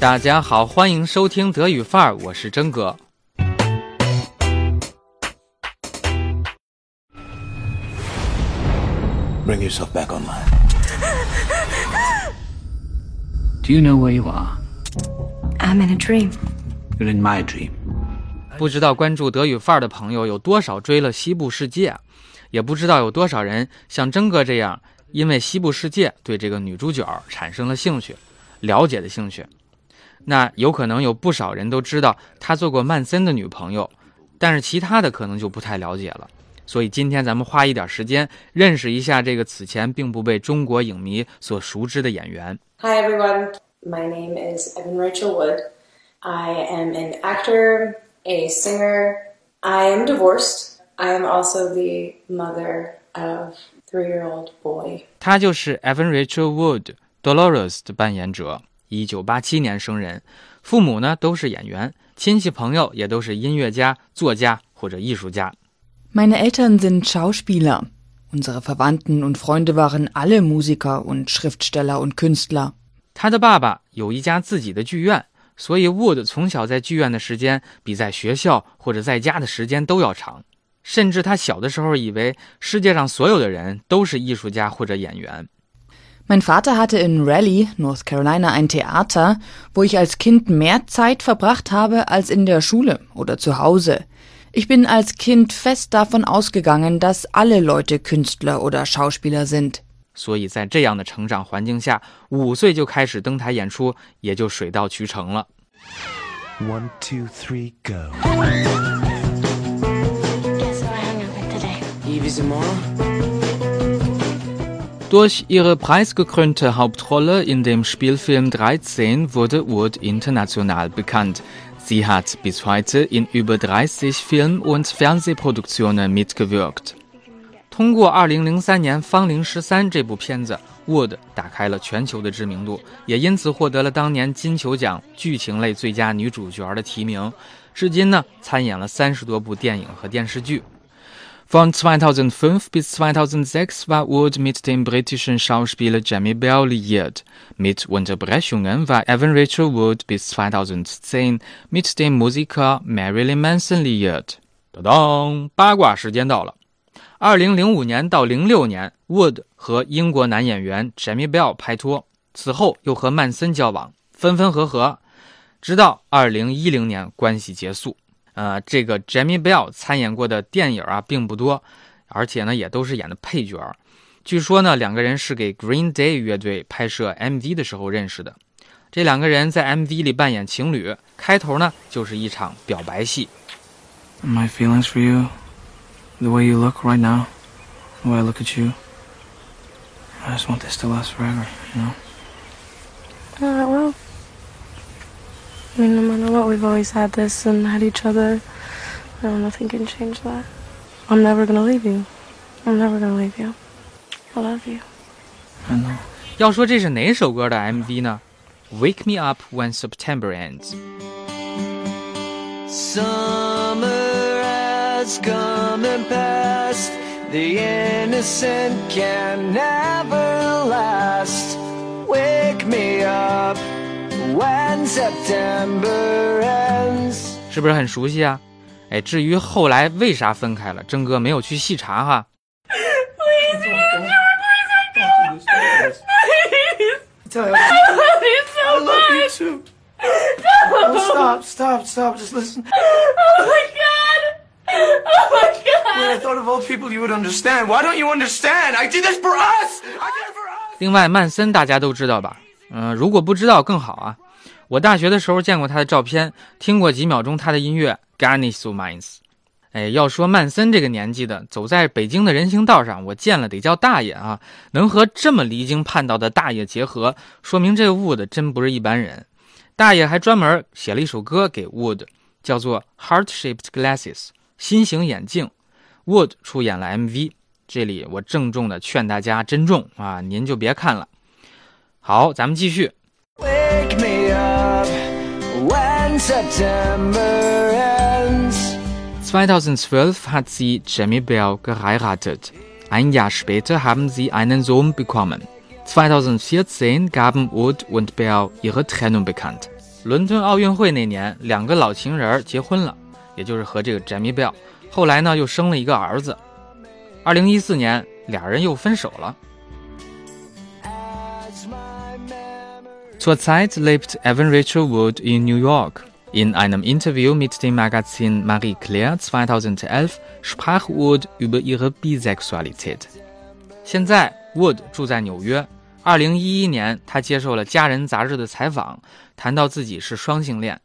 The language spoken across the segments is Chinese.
大家好，欢迎收听德语范儿，我是真哥。Bring yourself back online. Do you know where you are? I'm in a dream. You're in my dream. 不知道关注德语范儿的朋友有多少追了《西部世界》，也不知道有多少人像真哥这样，因为《西部世界》对这个女主角产生了兴趣，了解的兴趣。那有可能有不少人都知道他做过曼森的女朋友，但是其他的可能就不太了解了。所以今天咱们花一点时间认识一下这个此前并不被中国影迷所熟知的演员。Hi everyone, my name is Evan Rachel Wood. I am an actor, a singer. I am divorced. I am also the mother of three-year-old boy. 他就是 Evan Rachel Wood Dolores 的扮演者，一九八七年生人，父母呢都是演员，亲戚朋友也都是音乐家、作家或者艺术家。Meine Eltern sind Schauspieler. Unsere Verwandten und Freunde waren alle Musiker und Schriftsteller und Künstler. 他的爸爸有一家自己的剧院，所以 Wood 从小在剧院的时间比在学校或者在家的时间都要长。甚至他小的时候以为世界上所有的人都是艺术家或者演员。Mein Vater hatte in Raleigh, North Carolina, ein Theater, wo ich als Kind mehr Zeit verbracht habe als in der Schule oder zu Hause. Ich bin als Kind fest davon ausgegangen, dass alle Leute Künstler oder Schauspieler sind. 所以在这样的成长环境下，五岁就开始登台演出，也就水到渠成了。 One, two, three, go. Guess who I hung out with today? Evie Zamora? Durch ihre preisgekrönte Hauptrolle in dem Spielfilm 13 wurde Wood international bekannt. Sie hat bis heute in über 30 Film- und Fernsehproduktionen mitgewirkt. 通过2003年《芳龄十三》这部片子，Wood 打开了全球的知名度，也因此获得了当年金球奖剧情类最佳女主角的提名。至今呢，参演了三十多部电影和电视剧。 Von 2005 bis 2006 war Wood mit dem britischen Schauspieler Jamie Bell liiert. Mit Unterbrechungen war Evan Rachel Wood bis 2010 mit dem Musiker Marilyn Manson liiert. 当当，八卦时间到了。二零零五年到零六年，Wood 和英国男演员 Jamie Bell 拍拖，此后又和曼森交往，分分合合，直到二零一零年关系结束。呃，这个 Jamie Bell 参演过的电影啊并不多，而且呢也都是演的配角。据说呢两个人是给 Green Day 乐队拍摄 MV 的时候认识的。这两个人在 MV 里扮演情侣，开头呢就是一场表白戏。My feelings for you, the way you look right now, the way I look at you. I just want this to last forever, you know? Uh, well, I mean, no matter what, we've always had this and had each other. No, nothing can change that. I'm never gonna leave you. I'm never gonna leave you. I love you. I know. 要说这是哪首歌的 MV 呢？Wake Me Up When September Ends。 Summer has come and passed. The innocent can never last. Wake me up when September ends. 是不是很熟悉啊？哎，至于后来为啥分开了，真哥没有去细查哈。 Tell you, I love you too. Oh, stop, stop, stop. Just listen. Oh my god! Oh my god! When I thought of all people you would understand. Why don't you understand? I did this for us! I did it for us! 另外，曼森大家都知道吧？ 嗯、如果不知道更好啊。我大学的时候见过他的照片，听过几秒钟他的音乐《Garnish So Minds》。哎，要说曼森这个年纪的，走在北京的人行道上，我见了得叫大爷啊！能和这么离经叛道的大爷结合，说明这个 Wood 真不是一般人。大爷还专门写了一首歌给 Wood，叫做《Heart Shaped Glasses》心形眼镜。Wood 出演了 MV，这里我郑重的劝大家珍重啊，您就别看了。好，咱们继续。Wake me up when September ends. 2012 hat sie Jamie Bell geheiratet. Ein Jahr später haben sie einen Sohn bekommen. 2014 gaben Wood und Bell ihre Trennung bekannt. 伦敦奥运会那年，两个老情人结婚了，也就是和这个 Jamie Bell。后来呢，又生了一个儿子。二零一四年，俩人又分手了。Zurzeit lebt Evan Rachel Wood in New York. In einem Interview mit dem Magazin Marie Claire 2011 sprach Wood über ihre Bisexualität. 现在 Wood 住在纽约。二零一一年，他接受了《家人》杂志的采访，谈到自己是双性恋。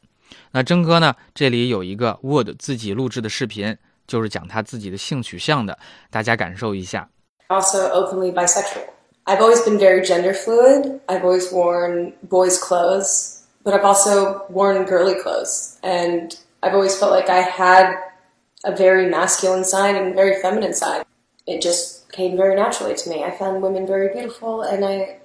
那征哥呢？这里有一个 Wood 自己录制的视频，就是讲他自己的性取向的，大家感受一下。Also openly bisexual. I've always been very gender fluid. I've always worn boys' clothes, but I've also worn girly clothes. And I've always felt like I had a very masculine side and a very feminine side. It just came very naturally to me. I found women very beautiful, and I,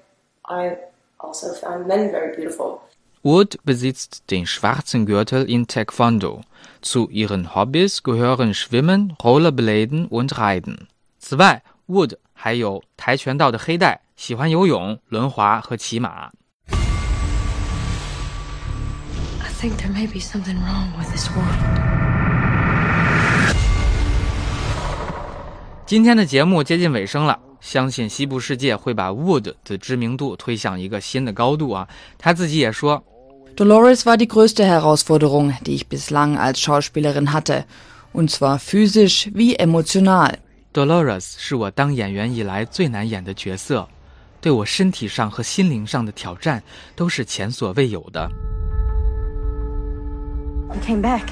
I also found men very beautiful. Wood besitzt den schwarzen Gürtel in Taekwondo. Zu ihren Hobbys gehören Schwimmen, Rollerbladen und Reiten. 此外，Wood 还有跆拳道的黑带，喜欢游泳、轮滑和骑马。I think there may be something wrong with this world. 今天的节目接近尾声了，相信西部世界会把 Wood 的知名度推向一个新的高度啊！他自己也说，Dolores war die größte Herausforderung, die ich bislang als Schauspielerin hatte, und zwar physisch wie emotional. Dolores 是我当演员以来最难演的角色，对我身体上和心灵上的挑战都是前所未有的。You came back.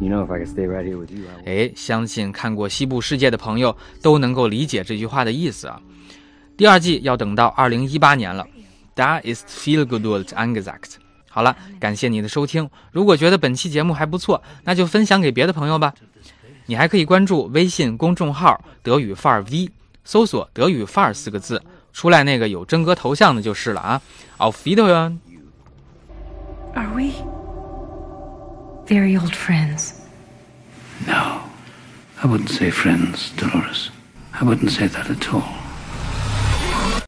You know, if I could stay right here with you. 哎，相信看过《西部世界》的朋友都能够理解这句话的意思啊。第二季要等到二零一八年了。Da ist viel Geduld angesagt。好了，感谢你的收听。如果觉得本期节目还不错，那就分享给别的朋友吧。你还可以关注微信公众号“德语范儿 V”，搜索“德语范儿”四个字，出来那个有真哥头像的就是了啊。Auf Wiedersehen。Are we very old friends? No, I wouldn't say friends, Dolores. I wouldn't say that at all.